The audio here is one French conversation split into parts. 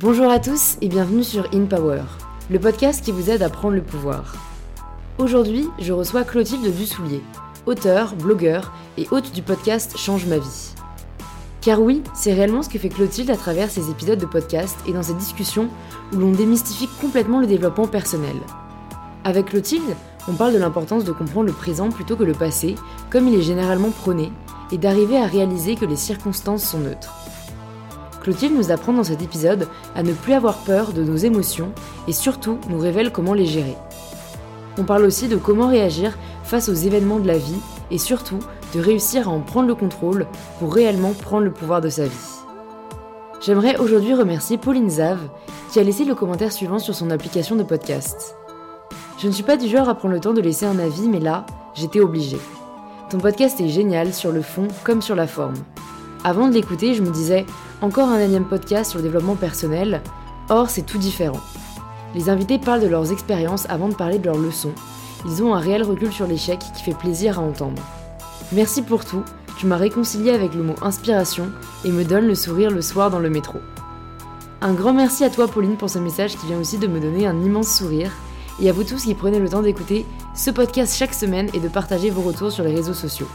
Bonjour à tous et bienvenue sur In Power, le podcast qui vous aide à prendre le pouvoir. Aujourd'hui, je reçois Clotilde Dussoulier, auteur, blogueur et hôte du podcast Change ma vie. Car oui, c'est réellement ce que fait Clotilde à travers ses épisodes de podcast et dans ses discussions où l'on démystifie complètement le développement personnel. Avec Clotilde, on parle de l'importance de comprendre le présent plutôt que le passé, comme il est généralement prôné, et d'arriver à réaliser que les circonstances sont neutres. Clotilde nous apprend dans cet épisode à ne plus avoir peur de nos émotions et surtout nous révèle comment les gérer. On parle aussi de comment réagir face aux événements de la vie et surtout de réussir à en prendre le contrôle pour réellement prendre le pouvoir de sa vie. J'aimerais aujourd'hui remercier Pauline Zav qui a laissé le commentaire suivant sur son application de podcast. Je ne suis pas du genre à prendre le temps de laisser un avis, mais là, j'étais obligée. Ton podcast est génial sur le fond comme sur la forme. Avant de l'écouter, je me disais, encore un énième podcast sur le développement personnel, or c'est tout différent. Les invités parlent de leurs expériences avant de parler de leurs leçons. Ils ont un réel recul sur l'échec qui fait plaisir à entendre. Merci pour tout, tu m'as réconcilié avec le mot inspiration et me donne le sourire le soir dans le métro. Un grand merci à toi Pauline pour ce message qui vient aussi de me donner un immense sourire et à vous tous qui prenez le temps d'écouter ce podcast chaque semaine et de partager vos retours sur les réseaux sociaux.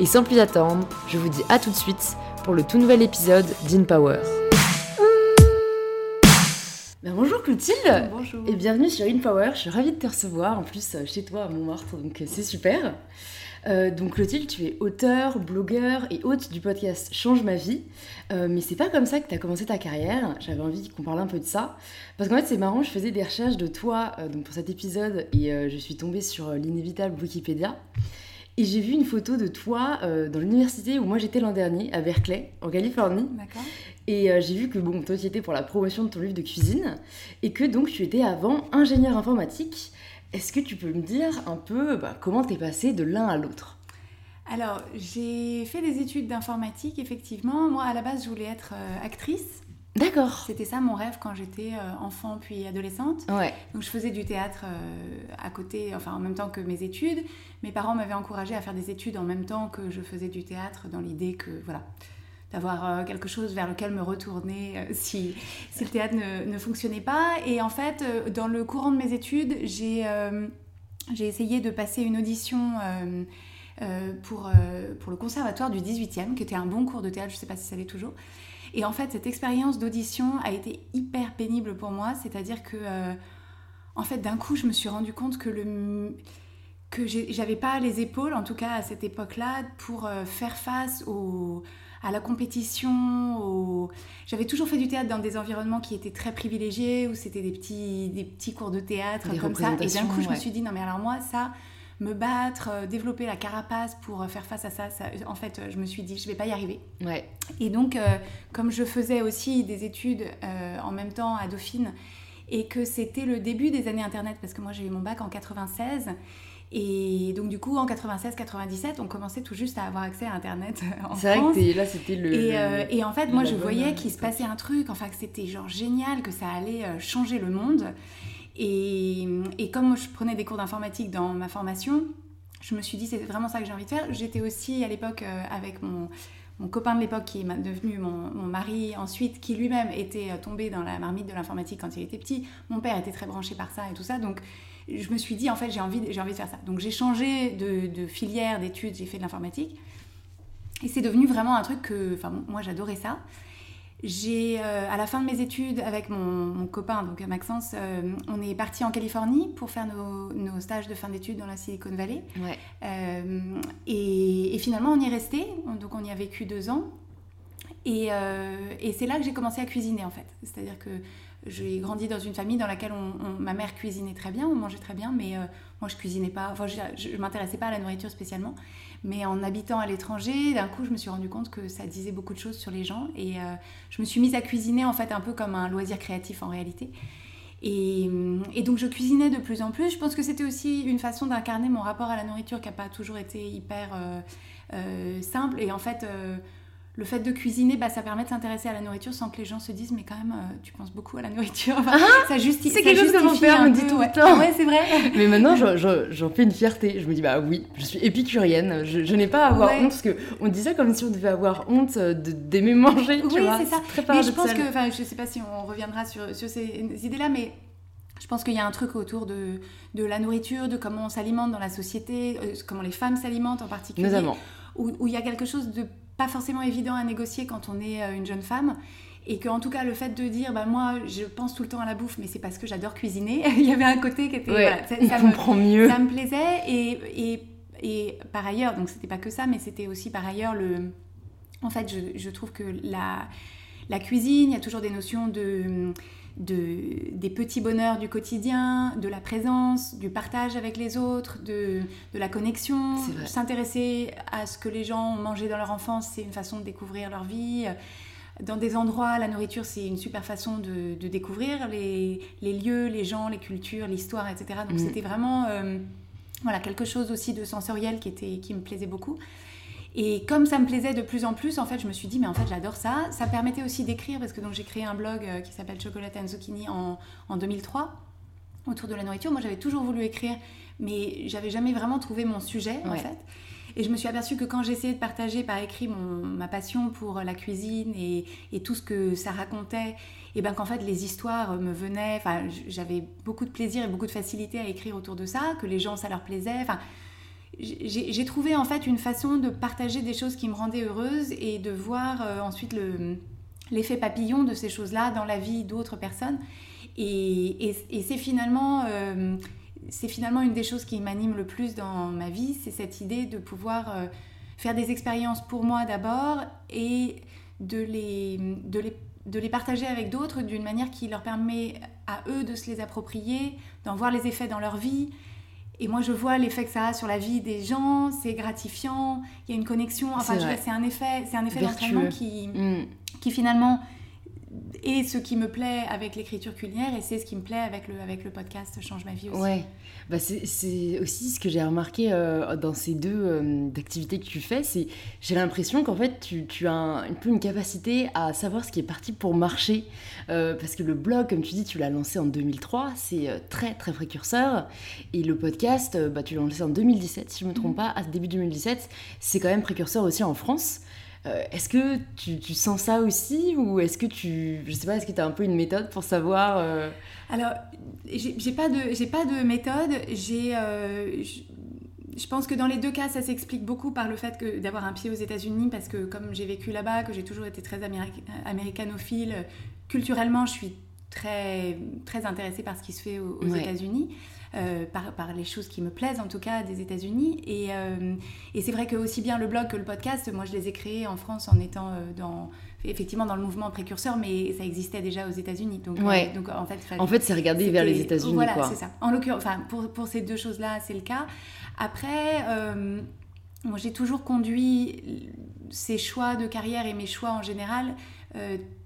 Et sans plus attendre, je vous dis à tout de suite pour le tout nouvel épisode d'In Power. Ben, bonjour Clotilde Bonjour. et bienvenue sur In Power. Je suis ravie de te recevoir en plus euh, chez toi à Montmartre, donc euh, c'est super. Euh, donc Clotilde, tu es auteur, blogueur et hôte du podcast Change ma vie. Euh, mais c'est pas comme ça que tu as commencé ta carrière. J'avais envie qu'on parle un peu de ça. Parce qu'en fait, c'est marrant, je faisais des recherches de toi euh, donc pour cet épisode et euh, je suis tombée sur l'inévitable Wikipédia. Et j'ai vu une photo de toi euh, dans l'université où moi j'étais l'an dernier, à Berkeley, en Californie. D'accord. Et euh, j'ai vu que bon, toi tu étais pour la promotion de ton livre de cuisine et que donc tu étais avant ingénieur informatique. Est-ce que tu peux me dire un peu bah, comment t'es passé de l'un à l'autre? Alors, j'ai fait des études d'informatique, effectivement. Moi, à la base, je voulais être euh, actrice. D'accord. C'était ça mon rêve quand j'étais euh, enfant puis adolescente. Ouais. Donc, je faisais du théâtre euh, à côté, enfin en même temps que mes études. Mes parents m'avaient encouragée à faire des études en même temps que je faisais du théâtre, dans l'idée que, voilà, d'avoir euh, quelque chose vers lequel me retourner si, si le théâtre ne, ne fonctionnait pas. Et en fait, dans le courant de mes études, j'ai euh, essayé de passer une audition euh, euh, pour, pour le conservatoire du 18e, qui était un bon cours de théâtre, je ne sais pas si ça l'est toujours. Et en fait, cette expérience d'audition a été hyper pénible pour moi, c'est-à-dire que, euh, en fait, d'un coup, je me suis rendu compte que le que j'avais pas les épaules, en tout cas à cette époque-là, pour euh, faire face au, à la compétition. au- J'avais toujours fait du théâtre dans des environnements qui étaient très privilégiés, où c'était des petits, des petits cours de théâtre Des comme ça. Et d'un coup, je me suis dit, non mais alors moi, ça, me battre, euh, développer la carapace pour euh, faire face à ça, ça en fait, euh, je me suis dit, je vais pas y arriver. Ouais. Et donc, euh, comme je faisais aussi des études euh, en même temps à Dauphine, et que c'était le début des années Internet, parce que moi j'ai eu mon bac en 96, et donc du coup en 96-97, on commençait tout juste à avoir accès à Internet en C'est vrai que là c'était le. Et, euh, et en fait, moi, je voyais qu'il se passait un truc, enfin que c'était genre génial, que ça allait changer le monde. Et, comme je prenais des cours d'informatique dans ma formation, je me suis dit c'est vraiment ça que j'ai envie de faire. J'étais aussi à l'époque euh, avec mon, mon copain de l'époque qui est devenu mon, mon mari ensuite, qui lui-même était euh, tombé dans la marmite de l'informatique quand il était petit. Mon père était très branché par ça et tout ça, donc je me suis dit en fait j'ai envie, envie de faire ça. Donc j'ai changé de, de filière d'études, j'ai fait de l'informatique. Et c'est devenu vraiment un truc que, enfin, moi j'adorais ça. J'ai, euh, à la fin de mes études, avec mon, mon copain, donc Maxence, euh, on est parti en Californie pour faire nos, nos stages de fin d'études dans la Silicon Valley. Ouais. Euh, et, et finalement, on y est resté, donc on y a vécu deux ans. Et, euh, et c'est là que j'ai commencé à cuisiner en fait. C'est-à-dire que j'ai grandi dans une famille dans laquelle on- on- ma mère cuisinait très bien, on mangeait très bien, mais euh, moi je cuisinais pas, enfin je, je m'intéressais pas à la nourriture spécialement. Mais en habitant à l'étranger, d'un coup je me suis rendu compte que ça disait beaucoup de choses sur les gens et euh, je me suis mise à cuisiner en fait un peu comme un loisir créatif en réalité. Et, et donc je cuisinais de plus en plus. Je pense que c'était aussi une façon d'incarner mon rapport à la nourriture qui n'a pas toujours été hyper euh, euh, simple. Et en fait, le fait de cuisiner, bah, ça permet de s'intéresser à la nourriture sans que les gens se disent mais quand même euh, tu penses beaucoup à la nourriture. Ah, ça justifie. C'est quelque chose que mon père me dit tout le temps. Ouais, c'est vrai. mais maintenant j'en fais une fierté. Je me dis bah oui, je suis épicurienne. Je, n'ai pas à avoir honte parce que on dit ça comme si on devait avoir honte d'aimer manger. oui, c'est ça. mais je pense que, enfin, je sais pas si on reviendra sur, sur ces idées-là, mais je pense qu'il y a un truc autour de, de la nourriture, de comment on s'alimente dans la société, euh, comment les femmes s'alimentent en particulier. Notamment. Où, où il y a quelque chose de pas forcément évident à négocier quand on est euh, une jeune femme. Et que en tout cas, le fait de dire, bah, moi, je pense tout le temps à la bouffe, mais c'est parce que j'adore cuisiner, il y avait un côté qui était. voilà, ça, ça me, mieux. Ça me plaisait. Et, et, et par ailleurs, donc c'était pas que ça, mais c'était aussi par ailleurs le. En fait, je, je trouve que la, la cuisine, il y a toujours des notions de de, des petits bonheurs du quotidien, de la présence, du partage avec les autres, de, de la connexion. S'intéresser à ce que les gens ont mangé dans leur enfance, c'est une façon de découvrir leur vie. Dans des endroits, la nourriture, c'est une super façon de, de découvrir les, les, lieux, les gens, les cultures, l'histoire, etc. Donc mm. c'était vraiment euh, voilà, quelque chose aussi de sensoriel qui, était, qui me plaisait beaucoup. Et comme ça me plaisait de plus en plus, en fait, je me suis dit, mais en fait, j'adore ça. Ça permettait aussi d'écrire, parce que donc j'ai créé un blog euh, qui s'appelle Chocolate and Zucchini en, en 2003 autour de la nourriture. Moi, j'avais toujours voulu écrire, mais j'avais jamais vraiment trouvé mon sujet, en fait. Et je me suis aperçue que quand j'essayais de partager par écrit mon, ma passion pour la cuisine et, et, tout ce que ça racontait, et ben qu'en fait les histoires me venaient, enfin j'avais beaucoup de plaisir et beaucoup de facilité à écrire autour de ça, que les gens ça leur plaisait, enfin j'ai trouvé en fait une façon de partager des choses qui me rendaient heureuse et de voir euh, ensuite l'effet papillon de ces choses-là dans la vie d'autres personnes. Et, c'est finalement, euh, finalement une des choses qui m'anime le plus dans ma vie, c'est cette idée de pouvoir euh, faire des expériences pour moi d'abord et de les, de les, de les partager avec d'autres d'une manière qui leur permet à eux de se les approprier, d'en voir les effets dans leur vie et moi, je vois l'effet que ça a sur la vie des gens, c'est gratifiant, il y a une connexion. Enfin, c'est un effet, c'est un effet d'entraînement qui, mm. qui finalement est ce qui me plaît avec l'écriture culinaire et c'est ce qui me plaît avec le, avec le podcast Change ma vie aussi. Ouais, bah c'est aussi ce que j'ai remarqué euh, dans ces deux euh, activités que tu fais, c'est j'ai l'impression qu'en fait tu, tu as un, peu une capacité à savoir ce qui est parti pour marcher. Euh, parce que le blog, comme tu dis, tu l'as lancé en 2003, c'est très très précurseur. Et le podcast, bah, tu l'as lancé en 2017, si je ne me trompe mm-hmm. pas, à début 2017, c'est quand même précurseur aussi en France. Euh, est-ce que tu, sens ça aussi ou est-ce que tu, je sais pas, est-ce que tu as un peu une méthode pour savoir euh... Alors, j'ai pas de, j'ai pas de méthode. J'ai, euh, je pense que dans les deux cas, ça s'explique beaucoup par le fait que d'avoir un pied aux États-Unis, parce que comme j'ai vécu là-bas, que j'ai toujours été très américanophile, culturellement, je suis très, très intéressée par ce qui se fait aux, États-Unis. Euh, par, par, les choses qui me plaisent en tout cas des États-Unis. Et, euh, et c'est vrai que aussi bien le blog que le podcast, moi je les ai créés en France en étant euh, dans effectivement dans le mouvement précurseur, mais ça existait déjà aux États-Unis. Donc, donc en fait, en fait, c'est regarder vers les États-Unis. Voilà, c'est ça. En l'occurrence, enfin pour, pour, ces deux choses-là, c'est le cas. Après, moi j'ai toujours conduit ces choix de carrière et mes choix en général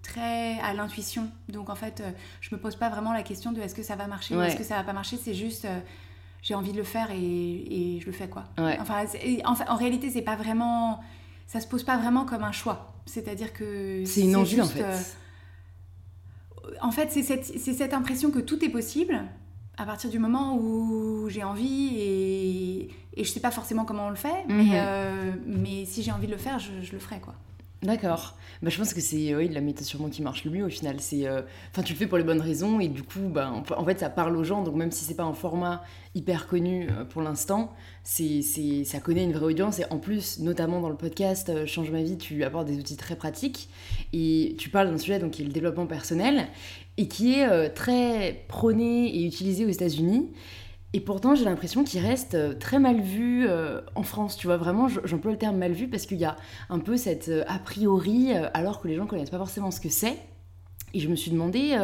très à l'intuition. Donc en fait, euh, je me pose pas vraiment la question de est-ce que ça va marcher ou est-ce que ça va pas marcher. C'est juste euh, j'ai envie de le faire et, et je le fais quoi. Enfin, en, en, réalité, c'est pas vraiment, ça se pose pas vraiment comme un choix. C'est-à-dire que c'est une envie en fait. en fait, c'est cette, cette impression que tout est possible à partir du moment où j'ai envie et, et je sais pas forcément comment on le fait, mais, mhm. mais si j'ai envie de le faire, je, je le ferai quoi. D'accord. Bah, je pense que c'est oui, la méthode sûrement qui marche le mieux au final. C'est, euh, tu le fais pour les bonnes raisons et du coup, bah, en fait, ça parle aux gens. Donc même si c'est pas un format hyper connu euh, pour l'instant, c'est, c'est, ça connaît une vraie audience. Et en plus, notamment dans le podcast euh, Change ma vie, tu apportes des outils très pratiques et tu parles d'un sujet donc qui est le développement personnel et qui est très prôné et utilisé aux États-Unis. Et pourtant, j'ai l'impression qu'il reste euh, très mal vu euh, en France. Tu vois, vraiment, j'emploie le terme mal vu parce qu'il y a un peu cette euh, a priori, alors que les gens connaissent pas forcément ce que c'est. Et je me suis demandé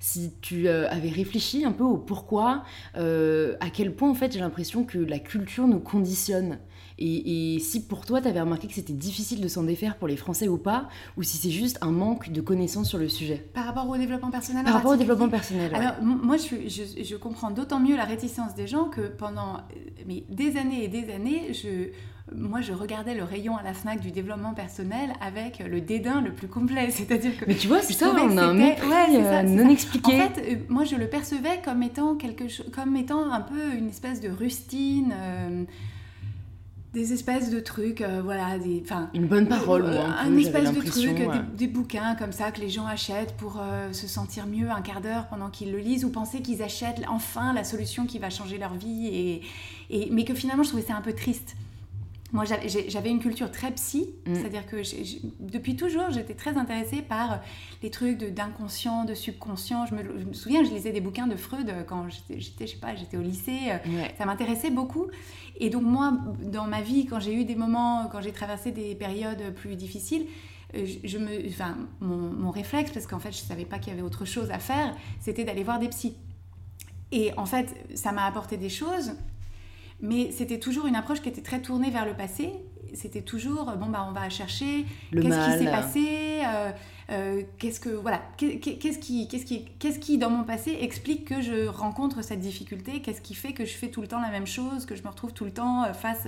si tu avais réfléchi un peu au pourquoi, à quel point en fait j'ai l'impression que la culture nous conditionne. Et, si pour toi, tu avais remarqué que c'était difficile de s'en défaire pour les Français ou pas, ou si c'est juste un manque de connaissances sur le sujet Par rapport au développement personnel Par rapport au développement personnel. Alors, moi, je, je, je comprends d'autant mieux la réticence des gens que pendant mais, des années et des années, je moi, je regardais le rayon à la FNAC du développement personnel avec le dédain le plus complet. C'est-à-dire que. Mais tu vois, c'est ça, on a un mépris euh, non expliqué. En fait, euh, moi, je le percevais comme étant, quelque chose, comme étant un peu une espèce de rustine. Euh, des espèces de trucs, voilà, des, une bonne parole, un, une espèce de truc, des, bouquins comme ça que les gens achètent pour se sentir mieux un quart d'heure pendant qu'ils le lisent ou penser qu'ils achètent enfin la solution qui va changer leur vie et, et mais que finalement je trouvais ça un peu triste. Moi, j'avais une culture très psy, mm. c'est-à-dire que depuis toujours, j'étais très intéressée par les trucs d'inconscient, de, subconscient. Je me, souviens, je lisais des bouquins de Freud quand j'étais, je sais pas, j'étais au lycée. Ça m'intéressait beaucoup. Et donc moi, dans ma vie, quand j'ai eu des moments, quand j'ai traversé des périodes plus difficiles, euh, je, me, enfin, mon, mon réflexe, parce qu'en fait, je savais pas qu'il y avait autre chose à faire, c'était d'aller voir des psys. Et en fait, ça m'a apporté des choses mais c'était toujours une approche qui était très tournée vers le passé. C'était toujours, bon, bah, on va chercher qu'est-ce qui s'est passé, euh, euh, qu'est-ce que, voilà, qu'est-ce qui, qu'est-ce qui, qu'est-ce qui, dans mon passé, explique que je rencontre cette difficulté, qu'est-ce qui fait que je fais tout le temps la même chose, que je me retrouve tout le temps euh, face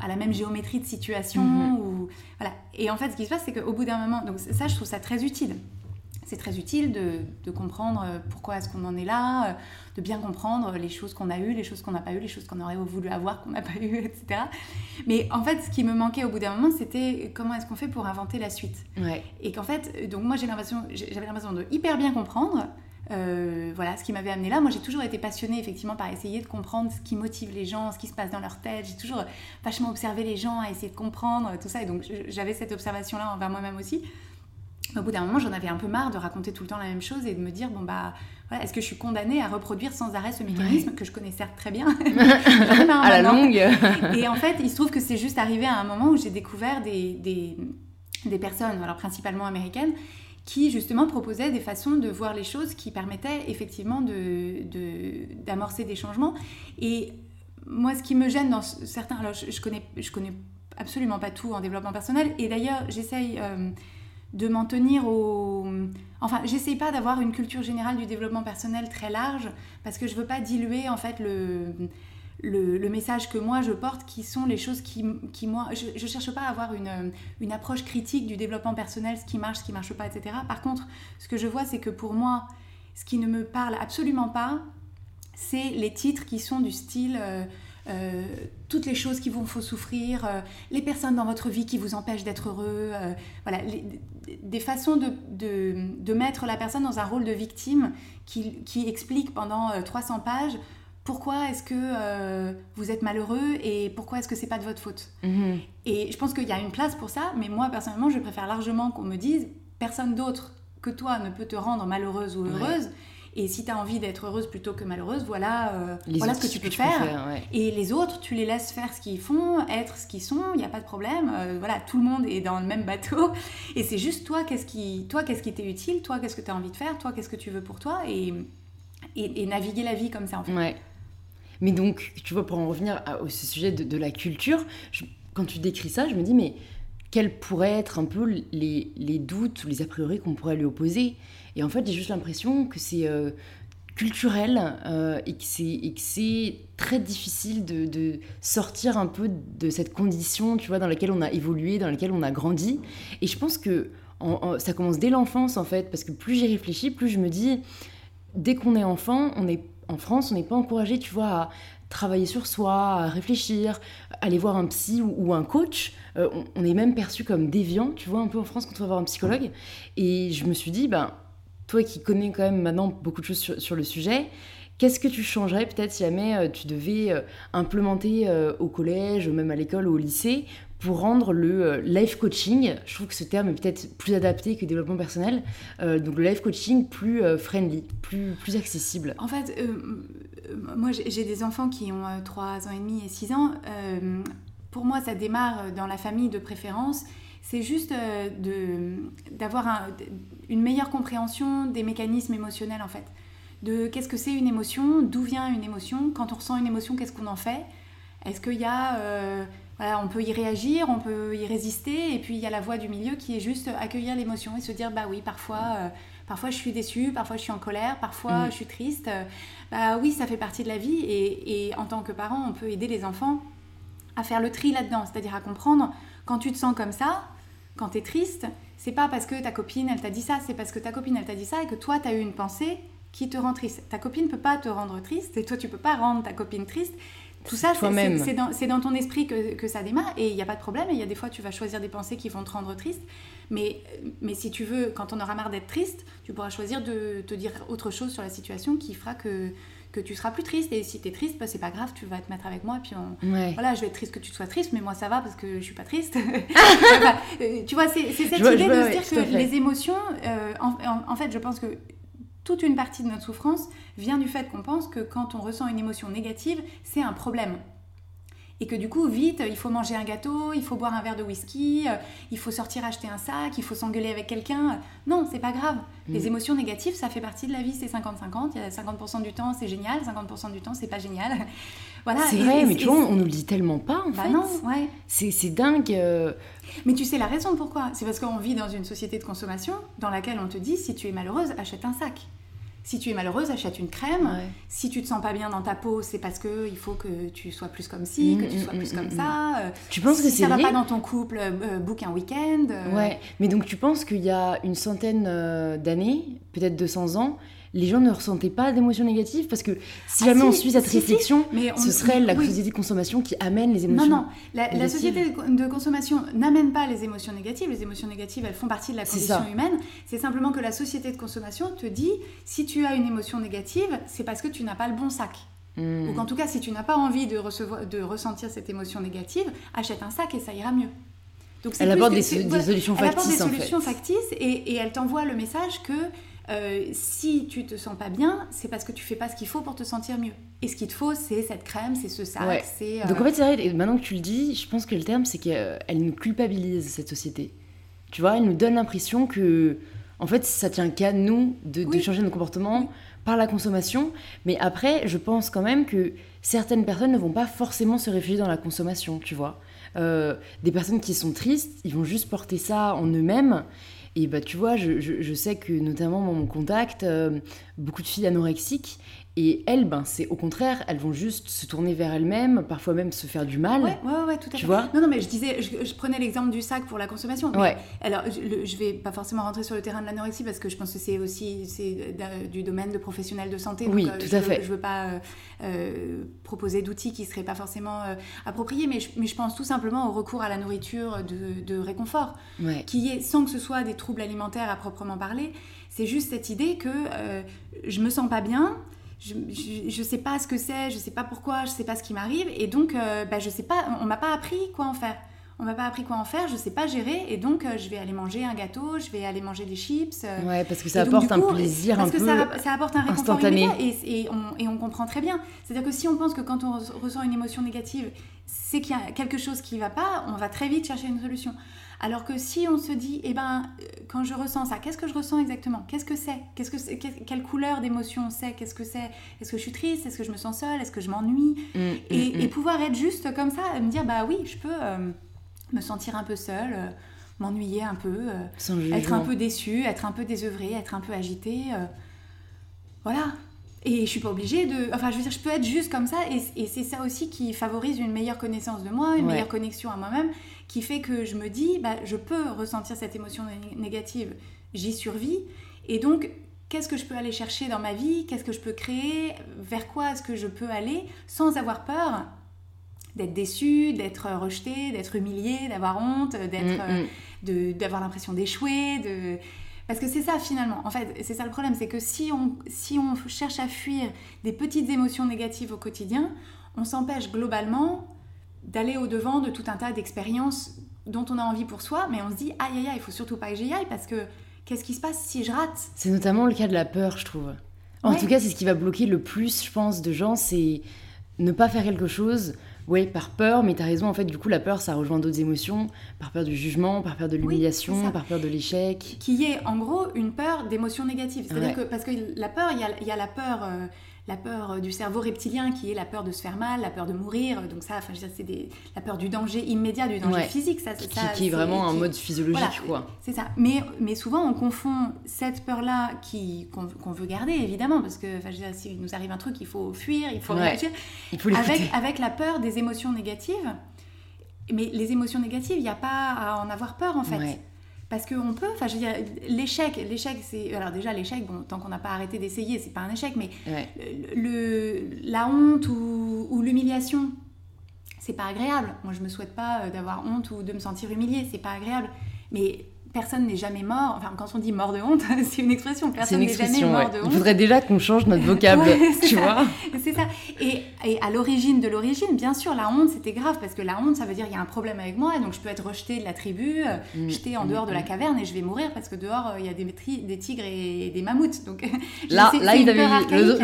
à la même géométrie de situation. Mhm. ou, voilà. Et en fait, ce qui se passe, c'est qu'au bout d'un moment, donc ça, je trouve ça très utile c'est très utile de, comprendre euh, pourquoi est-ce qu'on en est là, euh, de bien comprendre les choses qu'on a eues, les choses qu'on n'a pas eues, les choses qu'on aurait voulu avoir, qu'on n'a pas eues, etc. Mais en fait, ce qui me manquait au bout d'un moment, c'était comment est-ce qu'on fait pour inventer la suite. Et qu'en fait, donc moi, j'ai l'impression, j'avais l'impression de hyper bien comprendre. Euh, voilà ce qui m'avait amené là. Moi, j'ai toujours été passionnée effectivement par essayer de comprendre ce qui motive les gens, ce qui se passe dans leur tête. J'ai toujours vachement observé les gens, à essayer de comprendre tout ça. Et donc, j'avais cette observation-là envers moi-même aussi au bout d'un moment, j'en avais un peu marre de raconter tout le temps la même chose et de me dire, bon bah, voilà, est-ce que je suis condamnée à reproduire sans arrêt ce mécanisme que je connais certes très bien? À la longue. Et en fait, il se trouve que c'est juste arrivé à un moment où j'ai découvert des, des, des, personnes, alors principalement américaines, qui justement proposaient des façons de voir les choses qui permettaient effectivement d'amorcer de, des changements. Et moi, ce qui me gêne dans certains... Alors, je, je connais, je connais absolument pas tout en développement personnel, et d'ailleurs, j'essaye... Euh, de m'en tenir au... Enfin, j'essaye pas d'avoir une culture générale du développement personnel très large parce que je veux pas diluer en fait le, le, message que moi je porte qui sont les choses qui, qui moi... Je, cherche pas à avoir une, une approche critique du développement personnel, ce qui marche, ce qui marche pas, etc. Par contre, ce que je vois, c'est que pour moi, ce qui ne me parle absolument pas, c'est les titres qui sont du style... Euh, euh, toutes les choses qui vous font souffrir, euh, les personnes dans votre vie qui vous empêchent d'être heureux, euh, voilà, des façons de, de, mettre la personne dans un rôle de victime qui, qui explique pendant 300 pages pourquoi est-ce que vous êtes malheureux et pourquoi est-ce que c'est pas de votre faute. Mm-hmm. Et je pense qu'il y a une place pour ça, mais moi personnellement, je préfère largement qu'on me dise personne d'autre que toi ne peut te rendre malheureuse ou heureuse. Et si tu as envie d'être heureuse plutôt que malheureuse, voilà, euh, voilà ce que tu peux faire. Et les autres, tu les laisses faire ce qu'ils font, être ce qu'ils sont, il n'y a pas de problème. Euh, voilà, tout le monde est dans le même bateau. Et c'est juste toi, qu'est-ce qui toi, qu'est-ce qui t'est utile, toi, qu'est-ce que tu as envie de faire, toi, qu'est-ce que tu veux pour toi, et, et, naviguer la vie comme ça, en fait. Ouais. Mais donc, tu vois, pour en revenir au sujet de, la culture, quand tu décris ça, je me dis, mais quels pourraient être un peu les, les doutes ou les a priori qu'on pourrait lui opposer? Et en fait, j'ai juste l'impression que c'est euh, culturel euh, et que c'est très difficile de, sortir un peu de cette condition, tu vois, dans laquelle on a évolué, dans laquelle on a grandi. Et je pense que ça commence dès l'enfance, en fait, parce que plus j'y réfléchis, plus je me dis, dès qu'on est enfant, on est en France, on n'est pas encouragé, tu vois, à travailler sur soi, à réfléchir, aller voir un psy ou, un coach. Euh, on, est même perçu comme déviant, tu vois, un peu en France quand on va voir un psychologue. Et je me suis dit, ben toi qui connais quand même maintenant beaucoup de choses sur, le sujet, Qu'est-ce que tu changerais peut-être si jamais euh, tu devais euh, implémenter euh, au collège, ou même à l'école ou au lycée, pour rendre le life coaching, je trouve que ce terme est peut-être plus adapté que développement personnel, donc le life coaching plus friendly, plus, plus accessible? En fait, moi j'ai des enfants qui ont 3 ans et demi et 6 ans. pour moi, ça démarre dans la famille de préférence c'est juste euh, d'avoir une meilleure compréhension des mécanismes émotionnels en fait. De qu'est-ce que c'est une émotion, d'où vient une émotion, quand on ressent une émotion, qu'est-ce qu'on en fait? Est-ce qu'il y a euh, voilà, on peut y réagir, on peut y résister, et puis il y a la voie du milieu qui est juste accueillir l'émotion et se dire bah oui, parfois, euh, parfois je suis déçue, parfois je suis en colère, parfois Mm. je suis triste. Bah oui, ça fait partie de la vie, et, et en tant que parent, on peut aider les enfants à faire le tri là-dedans, c'est-à-dire à comprendre quand tu te sens comme ça, quand tu es triste, c'est pas parce que ta copine elle t'a dit ça, c'est parce que ta copine elle t'a dit ça et que toi tu as eu une pensée qui te rend triste. Ta copine peut pas te rendre triste et toi tu peux pas rendre ta copine triste. Tout ça, c'est- dans, ton esprit que, que ça démarre et il n'y a pas de problème. Il y a des fois, tu vas choisir des pensées qui vont te rendre triste. Mais, mais si tu veux, quand on aura marre d'être triste, tu pourras choisir de te dire autre chose sur la situation qui fera que, que tu seras plus triste. Et si tu es triste, bah, c'est pas grave, tu vas te mettre avec moi. Puis on, Ouais. voilà, je vais être triste que tu sois triste, mais moi ça va parce que je suis pas triste. Euh, tu vois, c'est cette vois- idée vois, de ouais, se dire que les émotions, euh, en, en- en fait, je pense que toute une partie de notre souffrance vient du fait qu'on pense que quand on ressent une émotion négative, c'est un problème. Et que du coup, vite, il faut manger un gâteau, il faut boire un verre de whisky, euh, il faut sortir acheter un sac, il faut s'engueuler avec quelqu'un. Non, c'est pas grave. Les Mm. émotions négatives, ça fait partie de la vie, c'est 50-50. Il y a 50% du temps, c'est génial, 50% du temps, c'est pas génial. voilà. C'est vrai, mais tu vois, on nous le dit tellement pas en Bah fait. non, ouais. C'est c'est dingue. euh, Mais tu sais la raison pourquoi C'est parce qu'on vit dans une société de consommation dans laquelle on te dit si tu es malheureuse, achète un sac. Si tu es malheureuse, achète une crème. Ouais. Si tu te sens pas bien dans ta peau, c'est parce que il faut que tu sois plus comme ci, Mm, que tu sois mm, plus mm, comme mm, ça. euh, Tu penses si que ça va lié pas dans ton couple, euh, euh, book un week-end. euh, Ouais, mais donc tu penses qu'il y a une centaine d'années, peut-être 200 ans, les gens ne ressentaient pas d'émotions négatives Parce que si Ah jamais si, on suit cette si, si. réflexion, Mais on- ce serait la oui. société de consommation qui amène les émotions. Non, non, la, société de consommation n'amène pas les émotions négatives. Les émotions négatives, elles font partie de la condition humaine. C'est simplement que la société de consommation te dit si tu as une émotion négative, c'est parce que tu n'as pas le bon sac. Hmm. Ou qu'en tout cas, si tu n'as pas envie de, recevoir, de ressentir cette émotion négative, achète un sac et ça ira mieux. Donc, Elle apporte des, des solutions elle apporte des en fait. solutions factices et, et elle t'envoie le message que euh, si tu te sens pas bien, c'est parce que tu fais pas ce qu'il faut pour te sentir mieux. Et ce qu'il te faut, c'est cette crème, c'est ce sac, Ouais. c'est. euh, Donc en fait, c'est vrai, maintenant que tu le dis, je pense que le terme, c'est qu'elle nous culpabilise, cette société. Tu vois, elle nous donne l'impression que, en fait, ça tient qu'à nous de, changer nos comportements Oui. par la consommation. Mais après, je pense quand même que certaines personnes ne vont pas forcément se réfugier dans la consommation, tu vois. Euh, des personnes qui sont tristes, ils vont juste porter ça en eux-mêmes. Et bah, tu vois, je, sais que notamment dans mon contact, euh, beaucoup de filles anorexiques, et elles, ben, c'est au contraire, elles vont juste se tourner vers elles-mêmes, parfois même se faire du mal. Ouais, ouais, ouais, tout à Tu fait. vois? Non, non, mais je disais, je, je prenais l'exemple du sac pour la consommation. mais- Ouais. Alors, je, le- je vais pas forcément rentrer sur le terrain de l'anorexie parce que je pense que c'est aussi c'est du domaine de professionnels de santé. Oui, donc, euh, tout je à fait. Je veux pas euh, euh, proposer d'outils qui seraient pas forcément euh, appropriés, mais je, mais je pense tout simplement au recours à la nourriture de, de réconfort Ouais. qui est, sans que ce soit des troubles alimentaires à proprement parler, c'est juste cette idée que je me sens pas bien, je, je, je sais pas ce que c'est, je sais pas pourquoi, je sais pas ce qui m'arrive, et donc euh, bah, je sais pas, on m'a pas appris quoi en faire. On m'a pas appris quoi en faire, je sais pas gérer, et donc euh, je vais aller manger un gâteau, je vais aller manger des chips. euh, Ouais, parce que ça et donc, apporte du un coup, plaisir parce un que peu. ça, apporte un réconfort immédiat et, et on, et on comprend très bien. C'est-à-dire que si on pense que quand on re- ressent une émotion négative, c'est qu'il y a quelque chose qui va pas, on va très vite chercher une solution. Alors que si on se dit, eh ben, euh, quand je ressens ça, qu'est-ce que je ressens exactement? Qu'est-ce que c'est? Qu'est-ce que Quelle couleur d'émotion c'est? Qu'est-ce que c'est? Est-ce que je suis triste? Est-ce que je me sens seule? Est-ce que je m'ennuie? Mm, mm, et, mm. et pouvoir être juste comme ça, me dire, bah oui, je peux euh, me sentir un peu seule, euh, m'ennuyer un peu. euh, être un peu déçu, être un peu désœuvré, être un peu agité. euh, voilà. Et je suis pas obligée de. Enfin, je veux dire, je peux être juste comme ça. Et, et c'est ça aussi qui favorise une meilleure connaissance de moi, une Ouais. meilleure connexion à moi-même, qui fait que je me dis, bah, je peux ressentir cette émotion né- négative, j'y survis. Et donc, qu'est-ce que je peux aller chercher dans ma vie? Qu'est-ce que je peux créer? Vers quoi est-ce que je peux aller? Sans avoir peur d'être déçu, d'être rejeté, d'être humilié, d'avoir honte, d'être. Mm, euh, mm. de- d'avoir l'impression d'échouer, de... parce que c'est ça finalement. En fait, c'est ça le problème, c'est que si on, si on cherche à fuir des petites émotions négatives au quotidien, on s'empêche globalement d'aller au devant de tout un tas d'expériences dont on a envie pour soi, mais on se dit aïe aïe aïe, il faut surtout pas que j'y aille parce que qu'est-ce qui se passe si je rate? C'est notamment le cas de la peur, je trouve. En Ouais. tout cas, c'est ce qui va bloquer le plus, je pense, de gens, c'est ne pas faire quelque chose, ouais, par peur, mais t'as raison, en fait, du coup, la peur, ça rejoint d'autres émotions, par peur du jugement, par peur de l'humiliation, par peur de l'échec. qui est en gros une peur d'émotions négatives. C'est-à-dire Ouais. que parce que la peur, il y a, il y a la peur, euh, la peur du cerveau reptilien qui est la peur de se faire mal, la peur de mourir. Donc ça, enfin, c'est la peur du danger immédiat, du danger physique. Ça, qui, ça, qui est vraiment un mode physiologique, quoi. C'est ça. Mais, mais souvent, on confond cette peur-là qu'on veut garder, évidemment, parce que enfin, s'il nous arrive un truc, il faut fuir, il faut réagir, il faut avec, avec la peur des émotions négatives. Mais les émotions négatives, il n'y a pas à en avoir peur, en fait. Parce qu'on peut, enfin je veux dire, l'échec, l'échec c'est... Alors déjà l'échec, bon, tant qu'on n'a pas arrêté d'essayer, c'est pas un échec, mais le, la honte ou, ou l'humiliation, c'est pas agréable. Moi je me souhaite pas euh, d'avoir honte ou de me sentir humiliée, c'est pas agréable. Mais personne n'est jamais mort. Enfin, quand on dit mort de honte, c'est une expression. Personne n'est jamais mort de honte. Il faudrait déjà qu'on change notre vocable, tu vois. C'est ça. Et, et à l'origine de l'origine, bien sûr, la honte, c'était grave parce que la honte, ça veut dire il y a un problème avec moi donc je peux être rejeté de la tribu, euh, mm. jeté en mm, dehors de la mm. caverne et je vais mourir parce que dehors, euh, il y a des, des tigres et des mammouths. Donc là, là il avait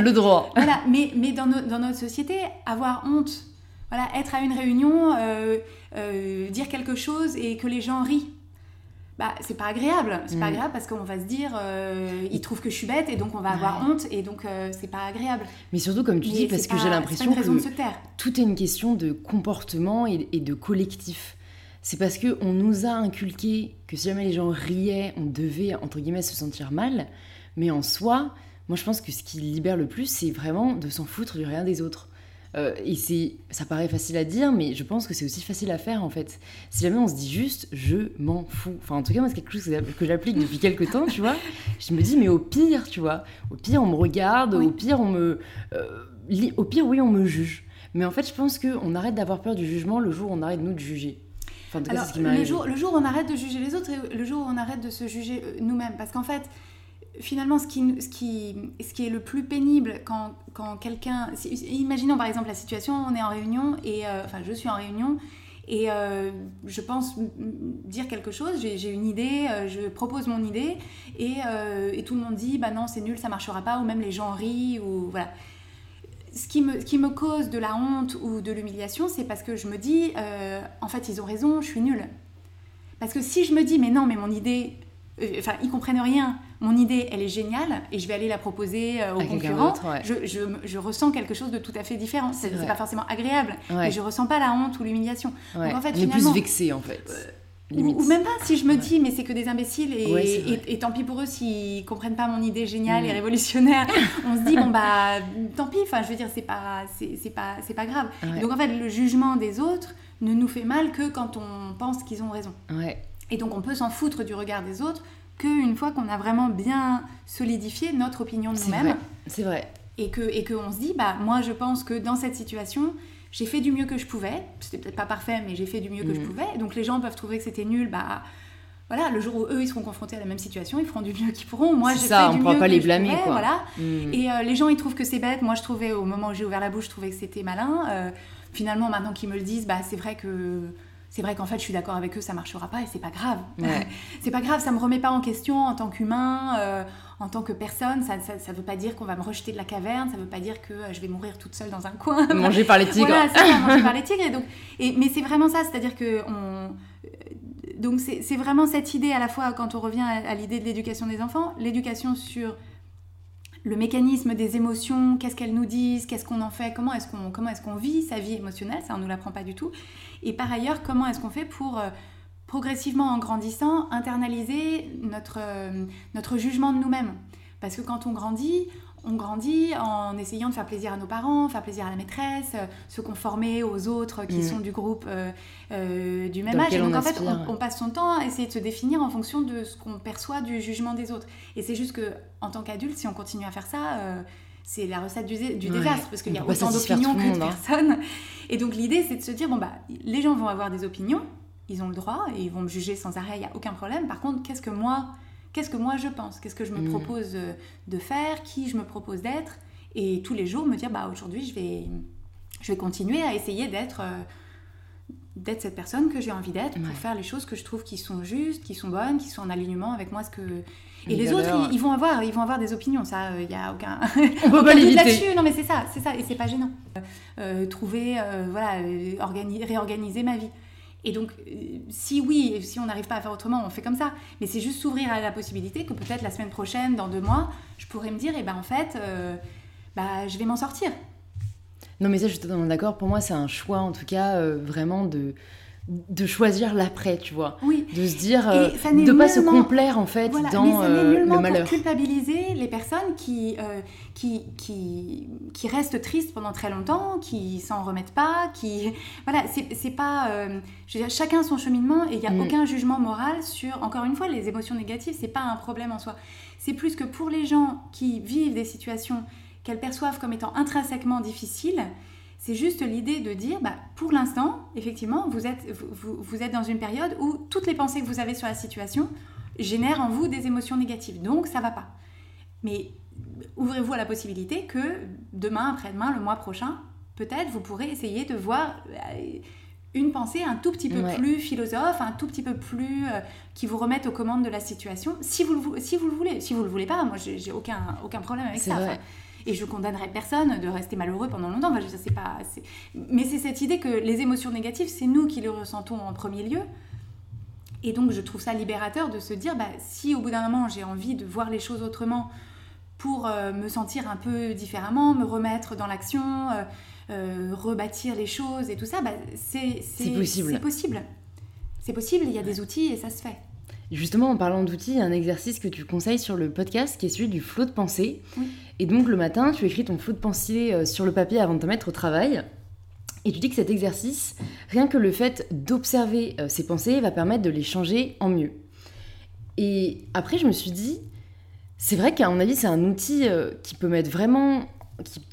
le, droit. Voilà. Mais, mais dans, dans, notre société, avoir honte, voilà, être à une réunion, euh, dire quelque chose et que les gens rient bah, c'est pas agréable. C'est pas mm. agréable parce qu'on va se dire, euh, ils trouvent que je suis bête et donc on va avoir honte et donc euh, c'est pas agréable. Mais surtout, comme tu dis, parce que j'ai l'impression que tout est une question de comportement et, de collectif. C'est parce que on nous a inculqué que si jamais les gens riaient, on devait entre guillemets se sentir mal. Mais en soi, moi je pense que ce qui libère le plus, c'est vraiment de s'en foutre du rien des autres. Euh, et c'est, ça paraît facile à dire, mais je pense que c'est aussi facile à faire en fait. Si jamais on se dit juste, je m'en fous. Enfin, en tout cas, moi, c'est quelque chose que j'applique depuis quelques temps, tu vois. Je me dis, mais au pire, tu vois, au pire, on me regarde, au pire, on me. Euh, au pire, oui, on me juge. Mais en fait, je pense qu'on arrête d'avoir peur du jugement le jour où on arrête, nous, de juger. Enfin, en tout cas, ce qui le, jour, le jour où on arrête de juger les autres et le jour où on arrête de se juger euh, nous-mêmes. Parce qu'en fait, finalement, ce qui, ce, qui, ce qui est le plus pénible quand, quand quelqu'un... Imaginons par exemple la situation, on est en réunion, et euh, enfin je suis en réunion, et euh, je pense dire quelque chose, j'ai une idée, euh, je propose mon idée, et, et, tout le monde dit, bah non, c'est nul, ça marchera pas, ou même les gens rient, ou voilà. Ce qui, me, qui me cause de la honte ou de l'humiliation, c'est parce que je me dis, en fait, ils ont raison, je suis nulle. Parce que si je me dis, mais non, mais mon idée, enfin, ils comprennent rien, mon idée, elle est géniale et je vais aller la proposer euh, aux concurrents, je, je, je, ressens quelque chose de tout à fait différent. C'est pas forcément agréable, mais je ressens pas la honte ou l'humiliation. Donc en fait, finalement, plus vexé en fait. Euh, ou, même pas si je me dis mais c'est que des imbéciles et, et, tant pis pour eux s'ils comprennent pas mon idée géniale et mm. révolutionnaire. On se dit bon bah tant pis. Enfin je veux dire c'est pas c'est pas c'est pas grave. Donc en fait le jugement des autres ne nous fait mal que quand on pense qu'ils ont raison et donc on peut s'en foutre du regard des autres qu'une fois qu'on a vraiment bien solidifié notre opinion de nous-mêmes. C'est vrai. Et que et qu'on se dit, bah moi je pense que dans cette situation, j'ai fait du mieux que je pouvais. C'était peut-être pas parfait, mais j'ai fait du mieux que je mm. pouvais. Donc les gens peuvent trouver que c'était nul, bah voilà, le jour où eux ils seront confrontés à la même situation, ils feront du mieux qu'ils pourront. Moi, j'ai fait du mieux pas les blâmer, quoi. voilà. Mm. Et euh, les gens ils trouvent que c'est bête. Moi, je trouvais au moment où j'ai ouvert la bouche, je trouvais que c'était malin. Euh, finalement, maintenant qu'ils me le disent, bah c'est vrai que c'est vrai qu'en fait, je suis d'accord avec eux, ça marchera pas et c'est pas grave. c'est pas grave, ça me remet pas en question en tant qu'humain, euh, en tant que personne. Ça, ça, veut pas dire qu'on va me rejeter de la caverne, ça veut pas dire que euh, je vais mourir toute seule dans un coin. Manger par les tigres. voilà, c'est manger par les tigres. Et donc, et, mais c'est vraiment ça, c'est-à-dire que on. Donc c'est vraiment cette idée à la fois quand on revient à l'idée de l'éducation des enfants, l'éducation sur le mécanisme des émotions, qu'est-ce qu'elles nous disent, qu'est-ce qu'on en fait, comment est-ce qu'on vit sa vie émotionnelle, ça on nous l'apprend pas du tout. Et par ailleurs, comment est-ce qu'on fait pour euh, progressivement en grandissant internaliser notre euh, notre jugement de nous-mêmes? Parce que quand on grandit, on grandit en essayant de faire plaisir à nos parents, faire plaisir à la maîtresse, euh, se conformer aux autres qui mm. sont du groupe euh, euh, du même âge. Et donc en fait, on, passe son temps à essayer de se définir en fonction de ce qu'on perçoit du jugement des autres. Et c'est juste que en tant qu'adulte, si on continue à faire ça, c'est la recette du, désastre parce qu'il y a autant d'opinions que de hein. personnes. Et donc l'idée, c'est de se dire bon bah les gens vont avoir des opinions, ils ont le droit et ils vont me juger sans arrêt, il n'y a aucun problème. Par contre, qu'est-ce que moi qu'est-ce que moi je pense, qu'est-ce que je me mm. propose euh, de faire, qui je me propose d'être, et tous les jours me dire bah aujourd'hui je vais, je vais continuer à essayer d'être euh, d'être cette personne que j'ai envie d'être pour faire les choses que je trouve qui sont justes, qui sont bonnes, qui sont en alignement avec moi ce que et les autres ils, vont avoir ils vont avoir des opinions ça il euh, n'y a aucun on peut pas là-dessus. Non mais c'est ça c'est ça et c'est pas gênant. Trouver voilà réorganiser ma vie et donc, euh, si oui, si on n'arrive pas à faire autrement, on fait comme ça. Mais c'est juste s'ouvrir à la possibilité que peut-être la semaine prochaine, dans deux mois, je pourrais me dire, eh ben en fait, euh, bah, je vais m'en sortir. Non, mais ça, je suis totalement d'accord. Pour moi, c'est un choix, en tout cas, euh, vraiment de de choisir l'après, tu vois. Oui. De se dire, euh, de ne pas se complaire en fait dans mais ça euh, le malheur. Pour culpabiliser les personnes qui, euh, qui, qui, qui, restent tristes pendant très longtemps, qui s'en remettent pas, qui... Voilà, c'est pas... je veux dire, chacun son cheminement et il n'y a mm. aucun jugement moral sur... Encore une fois, les émotions négatives, c'est pas un problème en soi. C'est plus que pour les gens qui vivent des situations qu'elles perçoivent comme étant intrinsèquement difficiles, c'est juste l'idée de dire, bah, pour l'instant, effectivement, vous êtes, vous, vous, êtes dans une période où toutes les pensées que vous avez sur la situation génèrent en vous des émotions négatives. Donc, ça va pas. Mais ouvrez-vous à la possibilité que demain, après-demain, le mois prochain, peut-être vous pourrez essayer de voir euh, une pensée un tout petit peu plus philosophe, un tout petit peu plus euh, qui vous remette aux commandes de la situation, si vous le, si vous le voulez. Si vous le voulez pas, moi j'ai aucun, aucun problème avec ça. Et je condamnerai personne de rester malheureux pendant longtemps. Enfin, sais pas, mais c'est cette idée que les émotions négatives, c'est nous qui les ressentons en premier lieu. Et donc, je trouve ça libérateur de se dire, bah, si au bout d'un moment, j'ai envie de voir les choses autrement pour euh, me sentir un peu différemment, me remettre dans l'action, euh, euh, rebâtir les choses et tout ça, bah, c'est possible. C'est possible. C'est possible, il y a des outils et ça se fait. Justement, en parlant d'outils, il y a un exercice que tu conseilles sur le podcast qui est celui du flot de pensée. Et donc le matin, tu écris ton flot de pensée euh, sur le papier avant de te mettre au travail. Et tu dis que cet exercice, rien que le fait d'observer euh, ces pensées va permettre de les changer en mieux. Et après, je me suis dit, c'est vrai qu'à mon avis, c'est un outil euh, qui peut mettre vraiment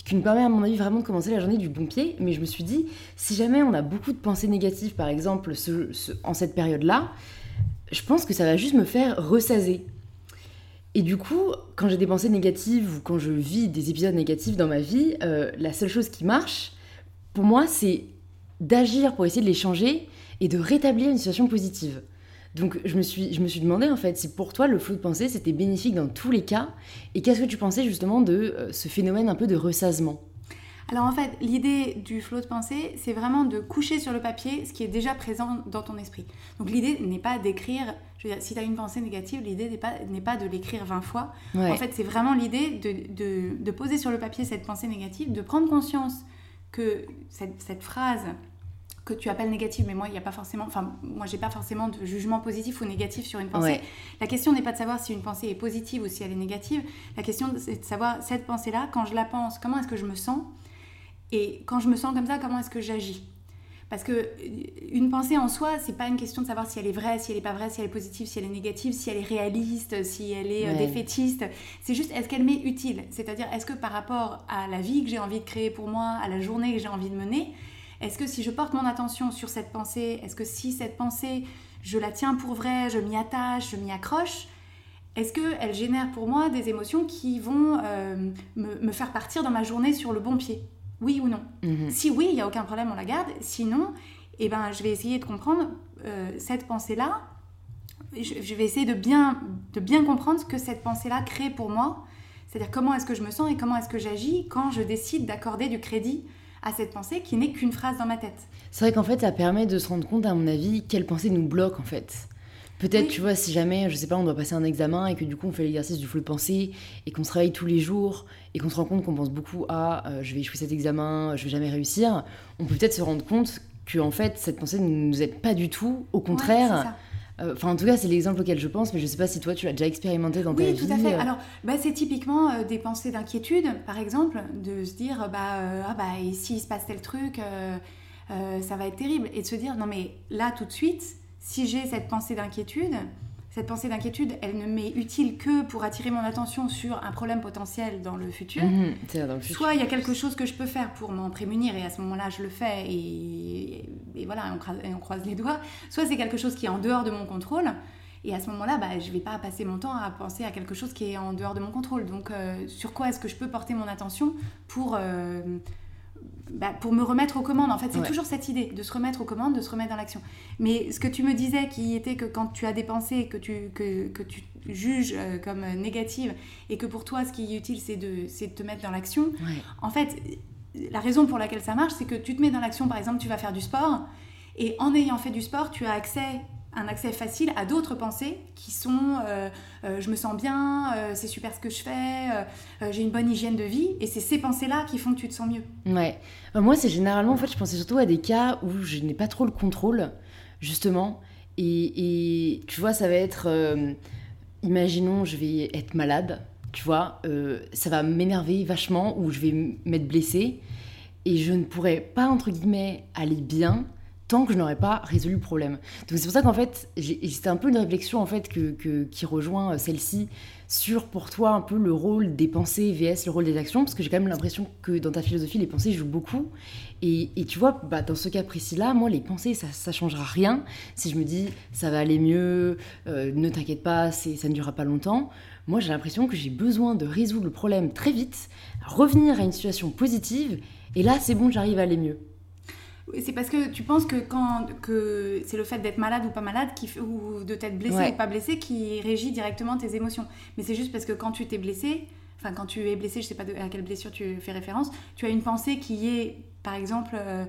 qui, nous permet à mon avis vraiment de commencer la journée du bon pied, mais je me suis dit, si jamais on a beaucoup de pensées négatives, par exemple, en cette période-là, je pense que ça va juste me faire ressaser. Et du coup, quand j'ai des pensées négatives ou quand je vis des épisodes négatifs dans ma vie, euh, la seule chose qui marche, pour moi, c'est d'agir pour essayer de les changer et de rétablir une situation positive. Donc je me suis, je me suis demandé en fait si pour toi le flot de pensée c'était bénéfique dans tous les cas et qu'est-ce que tu pensais justement de euh, ce phénomène un peu de ressassement? Alors en fait, l'idée du flot de pensée, c'est vraiment de coucher sur le papier ce qui est déjà présent dans ton esprit. Donc l'idée n'est pas d'écrire, je veux dire, si tu as une pensée négative, l'idée n'est pas, pas de l'écrire 20 fois. En fait, c'est vraiment l'idée de, de, poser sur le papier cette pensée négative, de prendre conscience que cette, cette phrase que tu appelles négative, mais moi, il n'y a pas forcément, enfin, moi, j'ai pas forcément de jugement positif ou négatif sur une pensée. La question n'est pas de savoir si une pensée est positive ou si elle est négative. La question, c'est de savoir cette pensée-là, quand je la pense, comment est-ce que je me sens? Et quand je me sens comme ça, comment est-ce que j'agis? Parce que euh, une pensée en soi, c'est pas une question de savoir si elle est vraie, si elle est pas vraie, si elle est positive, si elle est négative, si elle est réaliste, si elle est euh, défaitiste. C'est juste est-ce qu'elle m'est utile? C'est-à-dire est-ce que par rapport à la vie que j'ai envie de créer pour moi, à la journée que j'ai envie de mener, est-ce que si je porte mon attention sur cette pensée, est-ce que si cette pensée, je la tiens pour vraie, je m'y attache, je m'y accroche, est-ce qu'elle génère pour moi des émotions qui vont euh, me, me, faire partir dans ma journée sur le bon pied? Oui ou non. Mhm. Si oui, il n'y a aucun problème, on la garde. Sinon, eh ben, je vais essayer de comprendre euh, cette pensée-là. Je, vais essayer de bien, de bien comprendre ce que cette pensée-là crée pour moi. C'est-à-dire comment est-ce que je me sens et comment est-ce que j'agis quand je décide d'accorder du crédit à cette pensée qui n'est qu'une phrase dans ma tête. C'est vrai qu'en fait, ça permet de se rendre compte, à mon avis, quelle pensée nous bloque en fait. Peut-être, tu vois, si jamais, je sais pas, on doit passer un examen et que du coup on fait l'exercice du flot de pensée et qu'on se réveille tous les jours et qu'on se rend compte qu'on pense beaucoup à euh, je vais échouer cet examen, je vais jamais réussir, on peut peut-être se rendre compte que en fait cette pensée ne nous aide pas du tout, au contraire. Euh, enfin, en tout cas, c'est l'exemple auquel je pense, mais je sais pas si toi tu l'as déjà expérimenté dans ta vie. Oui, tout à fait. Alors, bah, c'est typiquement euh, des pensées d'inquiétude, par exemple, de se dire bah, ah, bah, et s'il se passe tel truc, ça va être terrible. Et de se dire non, mais là, tout de suite, si j'ai cette pensée d'inquiétude, cette pensée d'inquiétude, elle ne m'est utile que pour attirer mon attention sur un problème potentiel dans le futur. Mhm, Soit il y a quelque chose que je peux faire pour m'en prémunir et à ce moment-là je le fais et, voilà, on, croise, les doigts. Soit c'est quelque chose qui est en dehors de mon contrôle. Et à ce moment-là, bah, je ne vais pas passer mon temps à penser à quelque chose qui est en dehors de mon contrôle. Donc, euh, sur quoi est-ce que je peux porter mon attention pour, euh, bah, pour me remettre aux commandes. En fait, c'est toujours cette idée de se remettre aux commandes, de se remettre dans l'action. Mais ce que tu me disais, qui était que quand tu as des pensées que tu, que, que tu juges euh, comme négatives et que pour toi, ce qui est utile, c'est de, de te mettre dans l'action, en fait, la raison pour laquelle ça marche, c'est que tu te mets dans l'action, par exemple, tu vas faire du sport et en ayant fait du sport, tu as accès un accès facile à d'autres pensées qui sont euh, euh, je me sens bien, euh, c'est super ce que je fais, j'ai une bonne hygiène de vie, et c'est ces pensées-là qui font que tu te sens mieux. Ouais. moi, c'est généralement, en fait, je pensais surtout à des cas où je n'ai pas trop le contrôle, justement. Et, et tu vois, ça va être, imaginons, je vais être malade, tu vois, ça va m'énerver vachement, ou je vais m'être blessée, et je ne pourrais pas, entre guillemets, aller bien tant que je n'aurais pas résolu le problème. Donc c'est pour ça qu'en fait, c'était un peu une réflexion en fait que, qui rejoint euh, celle-ci sur pour toi un peu le rôle des pensées vs le rôle des actions, parce que j'ai quand même l'impression que dans ta philosophie, les pensées jouent beaucoup. Et, tu vois, bah, dans ce cas précis-là, moi, les pensées, ça ne changera rien. Si je me dis, ça va aller mieux, euh, ne t'inquiète pas, ça ne durera pas longtemps, moi, j'ai l'impression que j'ai besoin de résoudre le problème très vite, revenir à une situation positive, et là, c'est bon, j'arrive à aller mieux. C'est parce que tu penses que quand que c'est le fait d'être malade ou pas malade qui, ou de t'être blessé ou pas blessé qui régit directement tes émotions. Mais c'est juste parce que quand tu t'es blessé, enfin quand tu es blessé, je sais pas à quelle blessure tu fais référence, tu as une pensée qui est, par exemple, euh,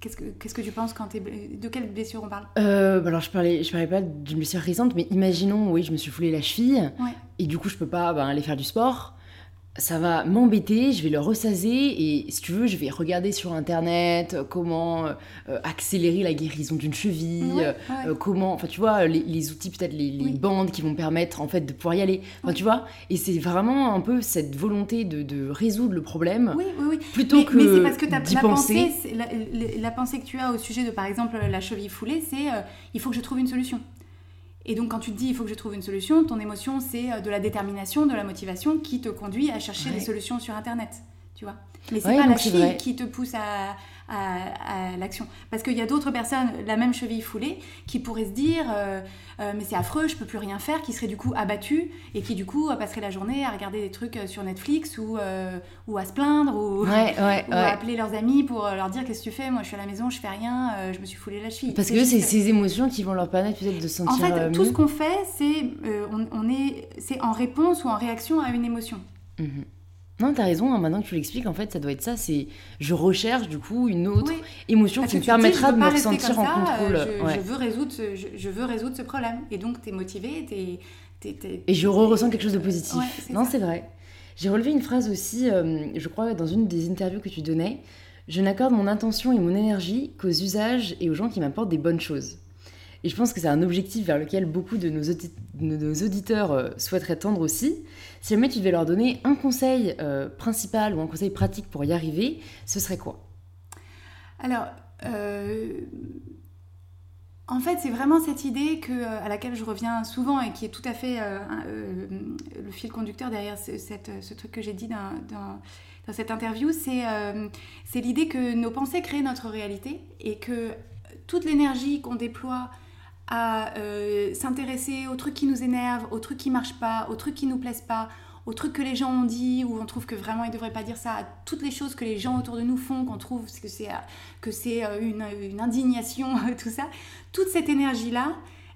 Qu'est-ce que, qu'est-ce que tu penses quand. De quelle blessure on parle? Euh, Alors, je parlais, je parlais pas d'une blessure récente, mais imaginons, oui, je me suis foulé la cheville, et du coup, je peux pas ben, aller faire du sport ça va m'embêter, je vais le ressaser et si tu veux, je vais regarder sur internet euh, comment euh, accélérer la guérison d'une cheville, euh, comment, enfin tu vois, les, outils peut-être les, bandes qui vont permettre en fait de pouvoir y aller, enfin tu vois, et c'est vraiment un peu cette volonté de, résoudre le problème, oui, oui, oui. plutôt que mais c'est parce que la, pensée, la, la, pensée que tu as au sujet de par exemple la cheville foulée, c'est il faut que je trouve une solution. Et donc quand tu te dis il faut que je trouve une solution, ton émotion c'est euh, de la détermination, de la motivation qui te conduit à chercher des solutions sur Internet, tu vois. Mais c'est pas la cheville qui te pousse à, à, l'action. Parce qu'il y a d'autres personnes, la même cheville foulée, qui pourraient se dire euh, euh, mais c'est affreux, je peux plus rien faire, qui seraient du coup abattues et qui du coup passeraient la journée à regarder des trucs sur Netflix ou, ou à se plaindre ou, à appeler leurs amis pour leur dire qu'est-ce que tu fais, moi je suis à la maison, je fais rien, je me suis foulé la cheville. Parce que c'est ces émotions qui vont leur permettre peut-être de se sentir. En fait, tout ce qu'on fait, c'est on, on, est, en réponse ou en réaction à une émotion. Mhm. Non, t'as raison, hein, maintenant que tu l'expliques, en fait, ça doit être ça, c'est je recherche du coup une autre émotion qui me permettra de me ressentir en contrôle. Euh, je, veux résoudre ce, je, veux résoudre ce problème. Et donc, t'es motivé, t'es... Et je ressens quelque chose de positif. non, c'est vrai. J'ai relevé une phrase aussi, euh, je crois, dans une des interviews que tu donnais. Je n'accorde mon intention et mon énergie qu'aux usages et aux gens qui m'apportent des bonnes choses. Et je pense que c'est un objectif vers lequel beaucoup de nos, auditeurs euh, souhaiteraient tendre aussi. Si jamais tu devais leur donner un conseil euh, principal ou un conseil pratique pour y arriver, ce serait quoi? Alors, euh, en fait, c'est vraiment cette idée que, à laquelle je reviens souvent et qui est tout à fait le fil conducteur derrière ce, truc que j'ai dit dans, cette interview, c'est l'idée que nos pensées créent notre réalité et que toute l'énergie qu'on déploie à euh, s'intéresser aux trucs qui nous énervent, aux trucs qui marchent pas, aux trucs qui nous plaisent pas, aux trucs que les gens ont dit ou on trouve que vraiment ils devraient pas dire ça, à toutes les choses que les gens autour de nous font, qu'on trouve que c'est que c'est euh, une, une, indignation, tout ça. Toute cette énergie là,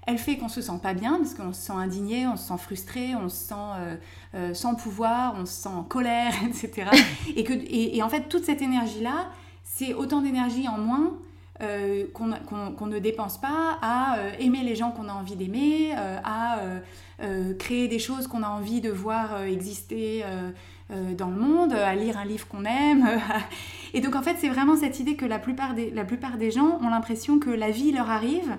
elle fait qu'on se sent pas bien parce qu'on se sent indigné, on se sent frustré, on se sent euh, sans pouvoir, on se sent en colère, etc. et que et, et en fait toute cette énergie là, c'est autant d'énergie en moins euh, qu'on ne dépense pas à euh, aimer les gens qu'on a envie d'aimer, euh, à créer des choses qu'on a envie de voir exister dans le monde, à lire un livre qu'on aime. Et donc en fait c'est vraiment cette idée que la plupart des, la plupart des gens ont l'impression que la vie leur arrive,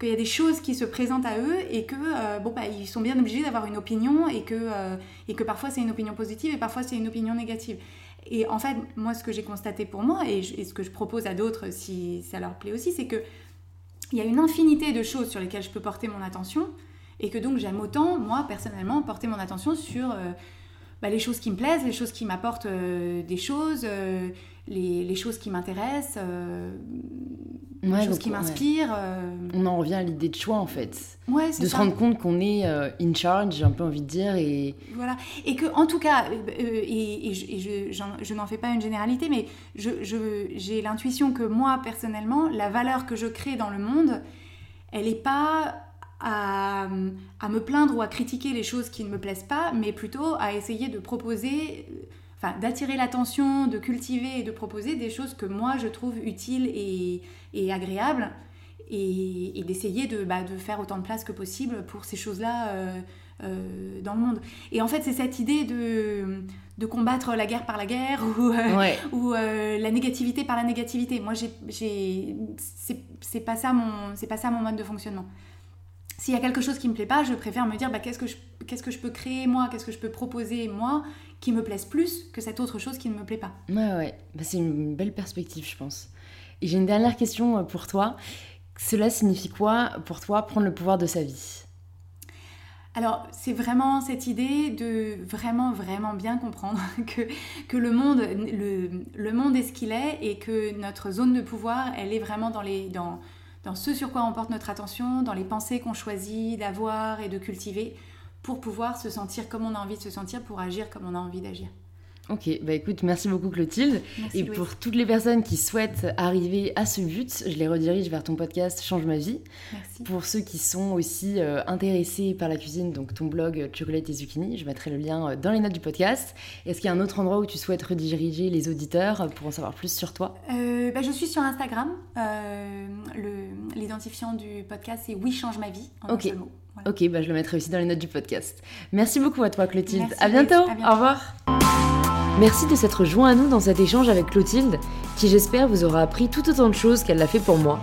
qu'il y a des choses qui se présentent à eux et que bon bah ils sont bien obligés d'avoir une opinion et que, et que parfois c'est une opinion positive et parfois c'est une opinion négative. Et en fait, moi, ce que j'ai constaté pour moi, et, ce que je propose à d'autres si ça leur plaît aussi, c'est que il y a une infinité de choses sur lesquelles je peux porter mon attention, et que donc j'aime autant, moi, personnellement, porter mon attention sur euh, bah, les choses qui me plaisent, les choses qui m'apportent euh, des choses, euh, les, choses qui m'intéressent, les choses qui m'inspirent. On en revient à l'idée de choix en fait. Ouais, de se rendre compte qu'on est in charge, j'ai un peu envie de dire. Et... Voilà. Et que, en tout cas, et, je, je n'en fais pas une généralité, mais j'ai l'intuition que moi, personnellement, la valeur que je crée dans le monde, elle n'est pas à, me plaindre ou à critiquer les choses qui ne me plaisent pas, mais plutôt à essayer de proposer, enfin d'attirer l'attention, de cultiver et de proposer des choses que moi je trouve utiles et, agréables. et, d'essayer de, bah, de, faire autant de place que possible pour ces choses-là euh, euh, dans le monde. Et en fait, c'est cette idée de, de combattre la guerre par la guerre ou, euh, ou la négativité par la négativité. Moi, c'est pas, ça mon, pas ça mon mode de fonctionnement. S'il y a quelque chose qui me plaît pas, je préfère me dire bah, qu'est-ce que je qu'est-ce que je peux créer moi, qu'est-ce que je peux proposer moi? Qui me plaise plus que cette autre chose qui ne me plaît pas. Ouais, ouais. Bah, c'est une belle perspective, je pense. Et j'ai une dernière question pour toi. Cela signifie quoi pour toi prendre le pouvoir de sa vie? Alors, c'est vraiment cette idée de vraiment, vraiment bien comprendre que, que le, monde, le, monde est ce qu'il est et que notre zone de pouvoir, elle est vraiment dans, les, dans, dans ce sur quoi on porte notre attention, dans les pensées qu'on choisit d'avoir et de cultiver pour pouvoir se sentir comme on a envie de se sentir, pour agir comme on a envie d'agir. Ok, bah écoute, merci beaucoup Clotilde. et pour toutes les personnes qui souhaitent arriver à ce but, je les redirige vers ton podcast Change ma vie. Merci. Pour ceux qui sont aussi euh, intéressés par la cuisine, donc ton blog euh, Chocolate et Zucchini, je mettrai le lien euh, dans les notes du podcast. Est-ce qu'il y a un autre endroit où tu souhaites rediriger les auditeurs pour en savoir plus sur toi? Bah, Je suis sur Instagram. L'identifiant du podcast, c'est Oui, change ma vie. En ok. Ok, bah je le mettrai aussi dans les notes du podcast. Merci beaucoup à toi Clotilde. à bientôt. à bientôt. Au revoir. Merci de s'être joint à nous dans cet échange avec Clotilde, qui j'espère vous aura appris tout autant de choses qu'elle l'a fait pour moi.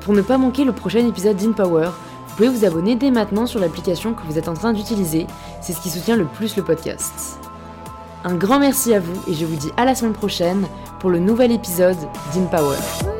Pour ne pas manquer le prochain épisode d'InPower, vous pouvez vous abonner dès maintenant sur l'application que vous êtes en train d'utiliser, c'est ce qui soutient le plus le podcast. Un grand merci à vous et je vous dis à la semaine prochaine pour le nouvel épisode d'InPower.